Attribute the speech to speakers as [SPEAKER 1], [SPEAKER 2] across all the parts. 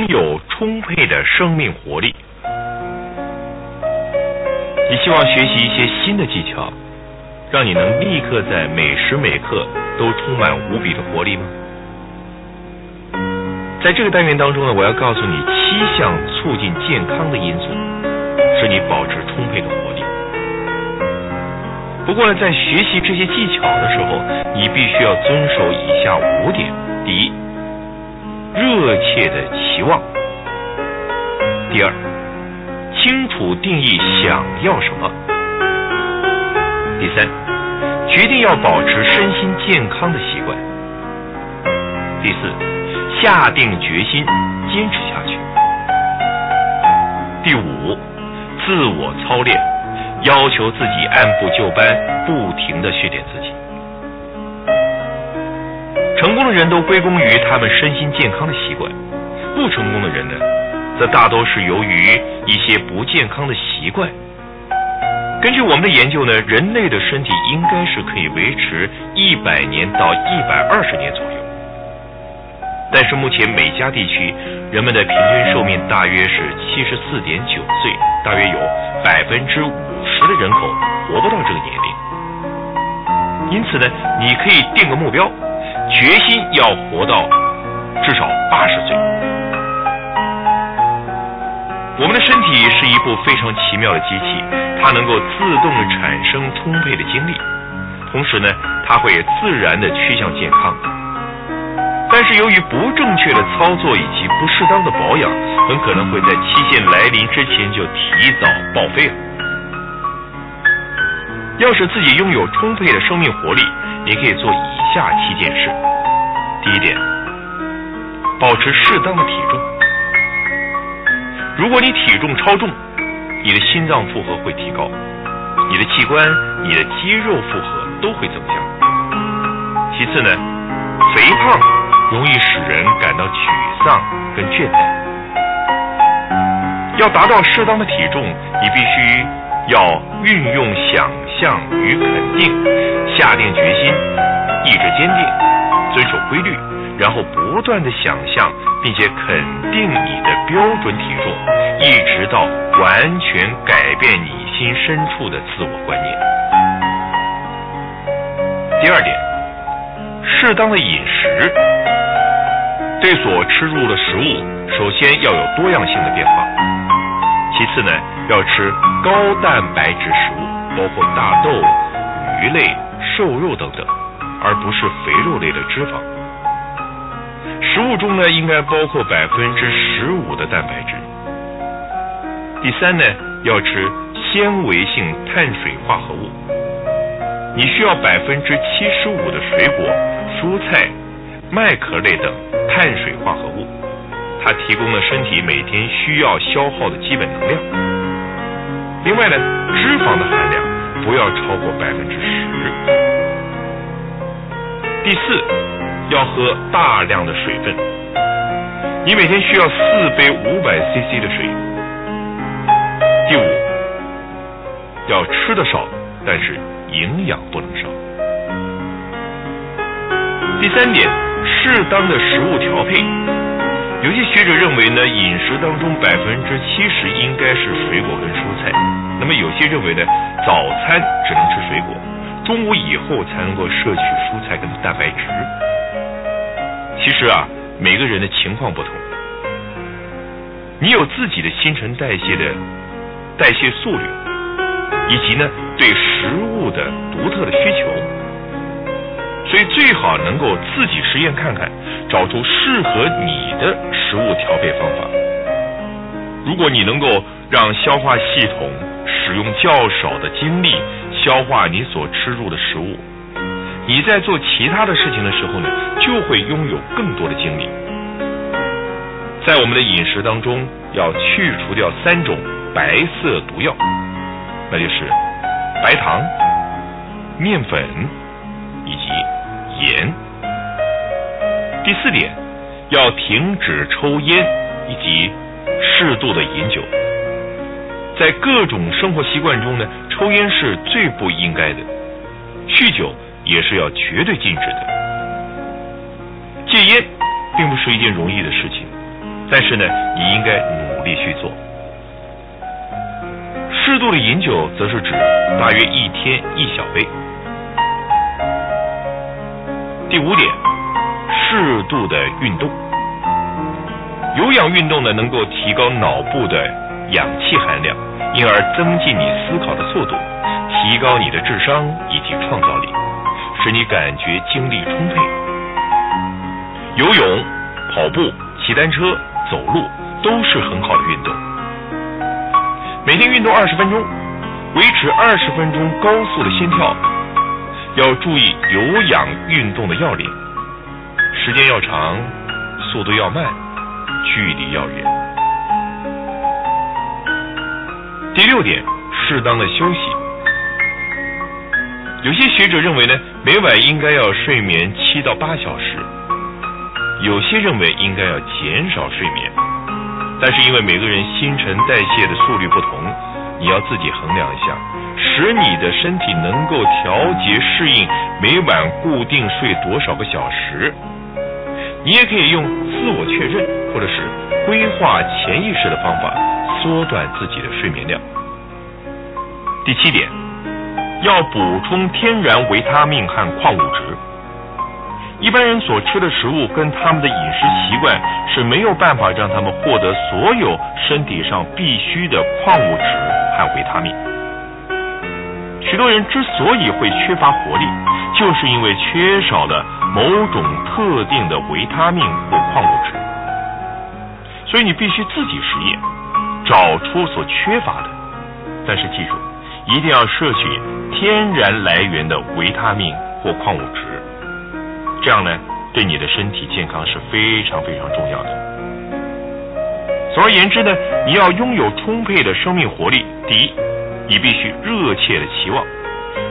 [SPEAKER 1] 拥有充沛的生命活力。你希望学习一些新的技巧，让你能立刻在每时每刻都充满无比的活力吗？在这个单元当中呢，我要告诉你七项促进健康的因素，使你保持充沛的活力。不过呢，在学习这些技巧的时候，你必须要遵守以下五点：第一，热切的期望；第二，清楚定义想要什么；第三，决定要保持身心健康的习惯；第四。下定决心坚持下去。第五，自我操练，要求自己按部就班，不停的训练自己。成功的人都归功于他们身心健康的习惯，不成功的人呢，则大多是由于一些不健康的习惯。根据我们的研究呢，人类的身体应该是可以维持一百年到一百二十年左右。但是目前美加地区人们的平均寿命大约是七十四点九岁，大约有百分之五十的人口活不到这个年龄。因此呢，你可以定个目标，决心要活到至少八十岁。我们的身体是一部非常奇妙的机器，它能够自动产生充沛的精力，同时呢，它会自然的趋向健康。但是由于不正确的操作以及不适当的保养，很可能会在期限来临之前就提早报废了。要使自己拥有充沛的生命活力，你可以做以下七件事。第一点，保持适当的体重。如果你体重超重，你的心脏负荷会提高，你的器官、你的肌肉负荷都会增加。其次呢，肥胖。容易使人感到沮丧跟倦怠。要达到适当的体重，你必须要运用想象与肯定，下定决心，意志坚定，遵守规律，然后不断的想象，并且肯定你的标准体重，一直到完全改变你心深处的自我观念。第二点，适当的饮食。对所吃入的食物，首先要有多样性的变化。其次呢，要吃高蛋白质食物，包括大豆、鱼类、瘦肉等等，而不是肥肉类的脂肪。食物中呢，应该包括百分之十五的蛋白质。第三呢，要吃纤维性碳水化合物。你需要百分之七十五的水果、蔬菜、麦壳类等。碳水化合物，它提供了身体每天需要消耗的基本能量。另外呢，脂肪的含量不要超过百分之十。第四，要喝大量的水分。你每天需要四杯五百 CC 的水。第五，要吃的少，但是营养不能少。第三点。适当的食物调配，有些学者认为呢，饮食当中百分之七十应该是水果跟蔬菜。那么有些认为呢，早餐只能吃水果，中午以后才能够摄取蔬菜跟蛋白质。其实啊，每个人的情况不同，你有自己的新陈代谢的代谢速率，以及呢对食物的独特的需求。所以最好能够自己实验看看，找出适合你的食物调配方法。如果你能够让消化系统使用较少的精力消化你所吃入的食物，你在做其他的事情的时候呢，就会拥有更多的精力。在我们的饮食当中，要去除掉三种白色毒药，那就是白糖、面粉以及。盐。第四点，要停止抽烟以及适度的饮酒。在各种生活习惯中呢，抽烟是最不应该的，酗酒也是要绝对禁止的。戒烟并不是一件容易的事情，但是呢，你应该努力去做。适度的饮酒，则是指大约一天一小杯。第五点，适度的运动。有氧运动呢，能够提高脑部的氧气含量，因而增进你思考的速度，提高你的智商以及创造力，使你感觉精力充沛。游泳、跑步、骑单车、走路都是很好的运动。每天运动二十分钟，维持二十分钟高速的心跳。要注意有氧运动的要领，时间要长，速度要慢。距离要远。第六点，适当的休息。有些学者认为呢，每晚应该要睡眠七到八小时；有些认为应该要减少睡眠。但是因为每个人新陈代谢的速率不同，你要自己衡量一下，使你的身体能够调节适应每晚固定睡多少个小时。你也可以用自我确认或者是规划潜意识的方法缩短自己的睡眠量。第七点，要补充天然维他命和矿物质。一般人所吃的食物跟他们的饮食习惯是没有办法让他们获得所有身体上必需的矿物质和维他命。许多人之所以会缺乏活力，就是因为缺少了某种特定的维他命或矿物质。所以你必须自己实验，找出所缺乏的。但是记住，一定要摄取天然来源的维他命或矿物质，这样呢，对你的身体健康是非常非常重要的。总而言之呢，你要拥有充沛的生命活力。第一。你必须热切的期望，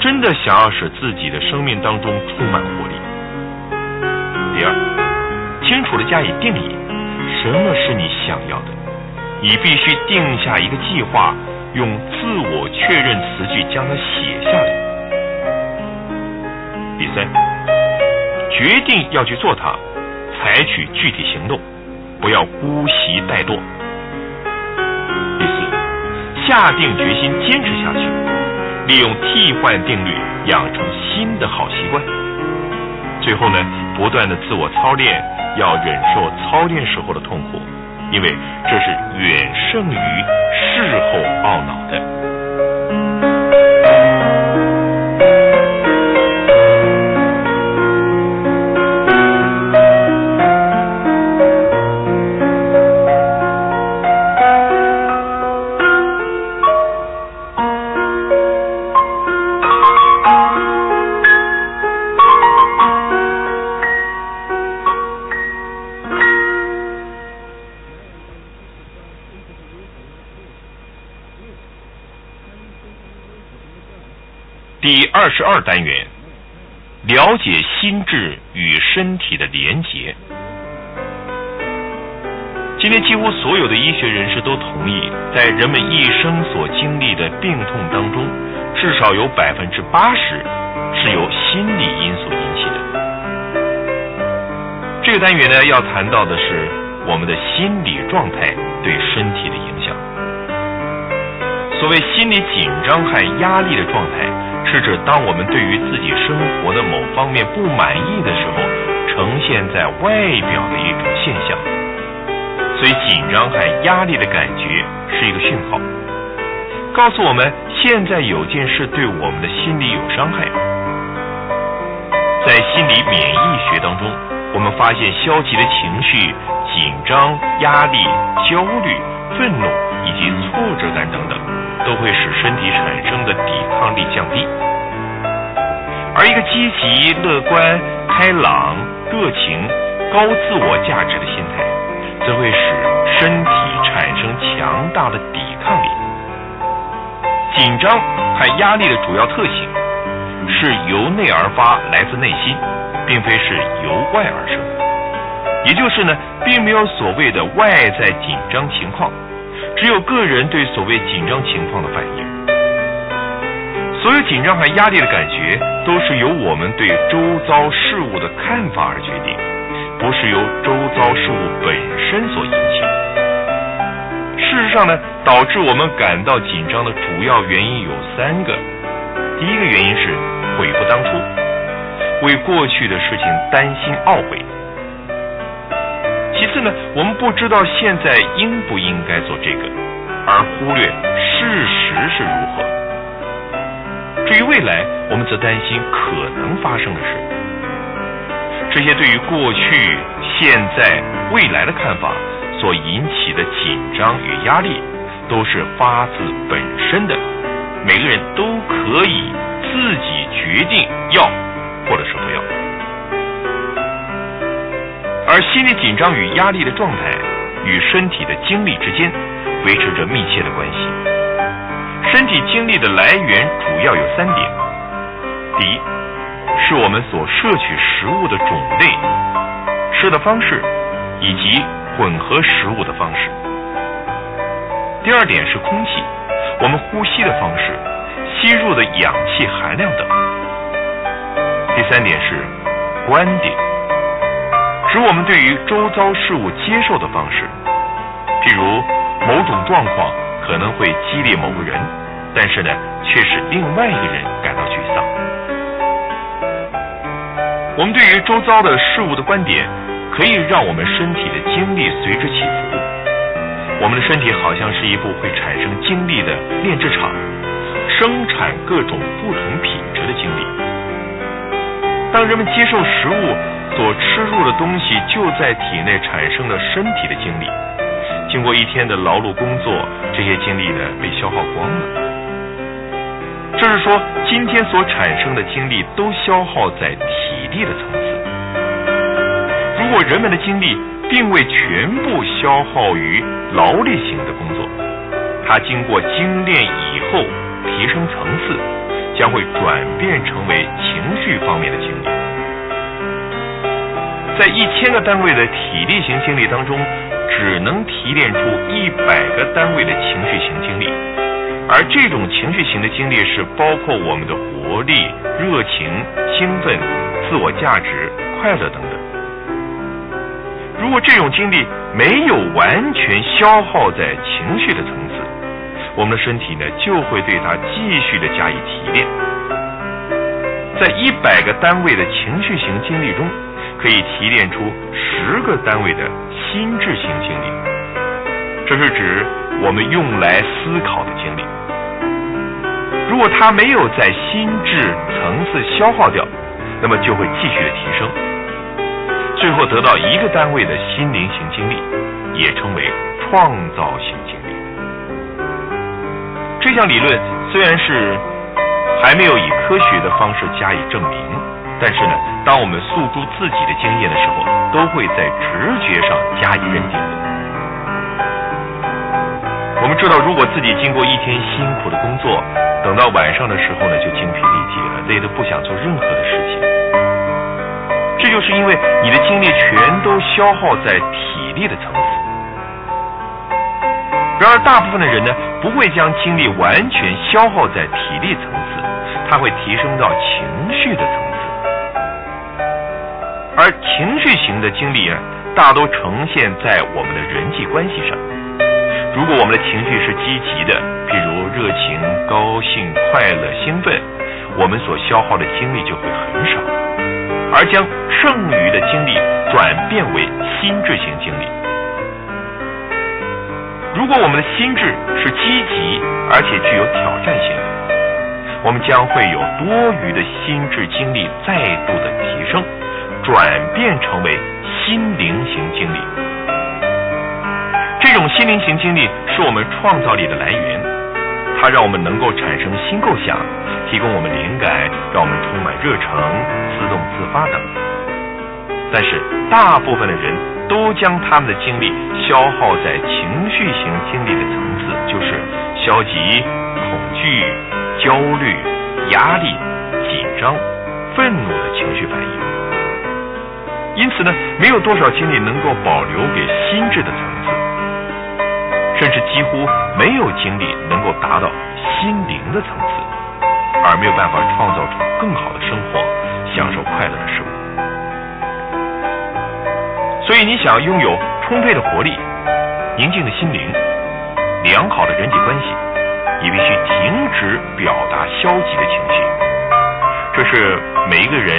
[SPEAKER 1] 真的想要使自己的生命当中充满活力。第二，清楚的加以定义，什么是你想要的？你必须定下一个计划，用自我确认词句将它写下来。第三，决定要去做它，采取具体行动，不要姑息怠惰。第四下定决心坚持下去，利用替换定律养成新的好习惯。最后呢，不断的自我操练，要忍受操练时候的痛苦，因为这是远胜于事后懊恼的。单元，了解心智与身体的连结。今天几乎所有的医学人士都同意，在人们一生所经历的病痛当中，至少有百分之八十是由心理因素引起的。这个单元呢，要谈到的是我们的心理状态对身体的影响。所谓心理紧张和压力的状态。是指当我们对于自己生活的某方面不满意的时候，呈现在外表的一种现象。所以紧张和压力的感觉是一个讯号，告诉我们现在有件事对我们的心理有伤害。在心理免疫学当中，我们发现消极的情绪、紧张、压力、焦虑、愤怒以及挫折感等等。都会使身体产生的抵抗力降低，而一个积极、乐观、开朗、热情、高自我价值的心态，则会使身体产生强大的抵抗力。紧张和压力的主要特性是由内而发，来自内心，并非是由外而生。也就是呢，并没有所谓的外在紧张情况。只有个人对所谓紧张情况的反应，所有紧张和压力的感觉，都是由我们对周遭事物的看法而决定，不是由周遭事物本身所引起。事实上呢，导致我们感到紧张的主要原因有三个。第一个原因是悔不当初，为过去的事情担心懊悔。其次呢，我们不知道现在应不应该做这个，而忽略事实是如何。至于未来，我们则担心可能发生的事。这些对于过去、现在、未来的看法所引起的紧张与压力，都是发自本身的。每个人都可以自己决定要或者是不要，而心理紧张与压力的状态与身体的精力之间维持着密切的关系。身体精力的来源主要有三点：第一，是我们所摄取食物的种类、吃的方式以及混合食物的方式；第二点是空气。我们呼吸的方式、吸入的氧气含量等。第三点是观点，使我们对于周遭事物接受的方式。譬如某种状况可能会激励某个人，但是呢，却使另外一个人感到沮丧。我们对于周遭的事物的观点，可以让我们身体的精力随之起伏。我们的身体好像是一部会产生精力的炼制厂，生产各种不同品质的精力。当人们接受食物所吃入的东西就在体内产生了身体的精力，经过一天的劳碌工作，这些精力呢被消耗光了。这是说，今天所产生的精力都消耗在体力的层次。如果人们的精力并未全部消耗于劳力型的工作，它经过精炼以后提升层次，将会转变成为情绪方面的精力。在一千个单位的体力型精力当中，只能提炼出一百个单位的情绪型精力，而这种情绪型的精力是包括我们的活力、热情、兴奋、自我价值、快乐等等。如果这种精力没有完全消耗在情绪的层次，我们的身体呢就会对它继续的加以提炼。在一百个单位的情绪型精力中，可以提炼出十个单位的心智型精力，这是指我们用来思考的精力。如果它没有在心智层次消耗掉，那么就会继续的提升。最后得到一个单位的心灵型经历，也称为创造性经历。这项理论虽然是还没有以科学的方式加以证明，但是呢，当我们诉诸自己的经验的时候，都会在直觉上加以认定。我们知道，如果自己经过一天辛苦的工作，等到晚上的时候呢，就精疲力竭了，累得不想做任何的事情。这就是因为你的精力全都消耗在体力的层次。然而，大部分的人呢，不会将精力完全消耗在体力层次，他会提升到情绪的层次。而情绪型的精力啊，大都呈现在我们的人际关系上。如果我们的情绪是积极的，譬如热情、高兴、快乐、兴奋，我们所消耗的精力就会很少。而将剩余的精力转变为心智型精力。如果我们的心智是积极而且具有挑战性的，我们将会有多余的心智精力再度的提升，转变成为心灵型精力。这种心灵型精力是我们创造力的来源，它让我们能够产生新构想。提供我们灵感，让我们充满热诚、自动自发等。但是，大部分的人都将他们的精力消耗在情绪型精力的层次，就是消极、恐惧、焦虑、压力、紧张、愤怒的情绪反应。因此呢，没有多少精力能够保留给心智的层次，甚至几乎没有精力能够达到心灵的层次。而没有办法创造出更好的生活，享受快乐的事物。所以，你想拥有充沛的活力、宁静的心灵，良好的人际关系，你必须停止表达消极的情绪。这是每一个人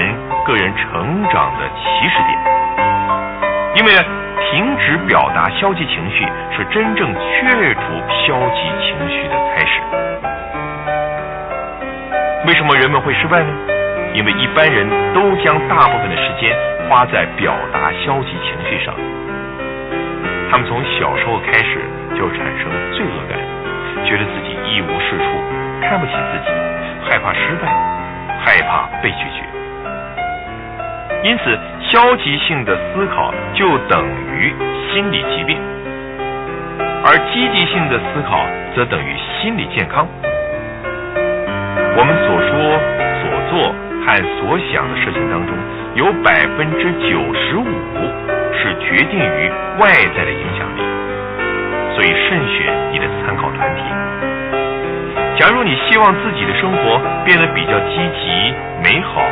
[SPEAKER 1] 个人成长的起始点，因为停止表达消极情绪是真正去除消极情绪的开始。为什么人们会失败呢？因为一般人都将大部分的时间花在表达消极情绪上，他们从小时候开始就产生罪恶感，觉得自己一无是处，看不起自己，害怕失败，害怕被拒绝。因此，消极性的思考就等于心理疾病，而积极性的思考则等于心理健康。我们所说、所做和所想的事情当中，有百分之九十五是决定于外在的影响力，所以慎选你的参考团体。假如你希望自己的生活变得比较积极、美好、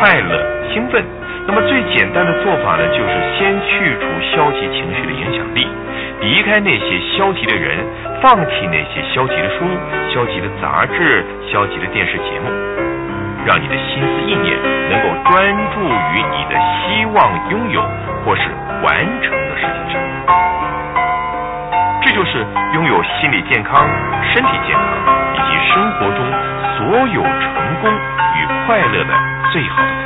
[SPEAKER 1] 快乐、兴奋，那么最简单的做法呢，就是先去除消极情绪的影响力。离开那些消极的人，放弃那些消极的书、消极的杂志、消极的电视节目，让你的心思意念能够专注于你的希望拥有或是完成的事情上。这就是拥有心理健康、身体健康生活中所有成功与快乐的最好的。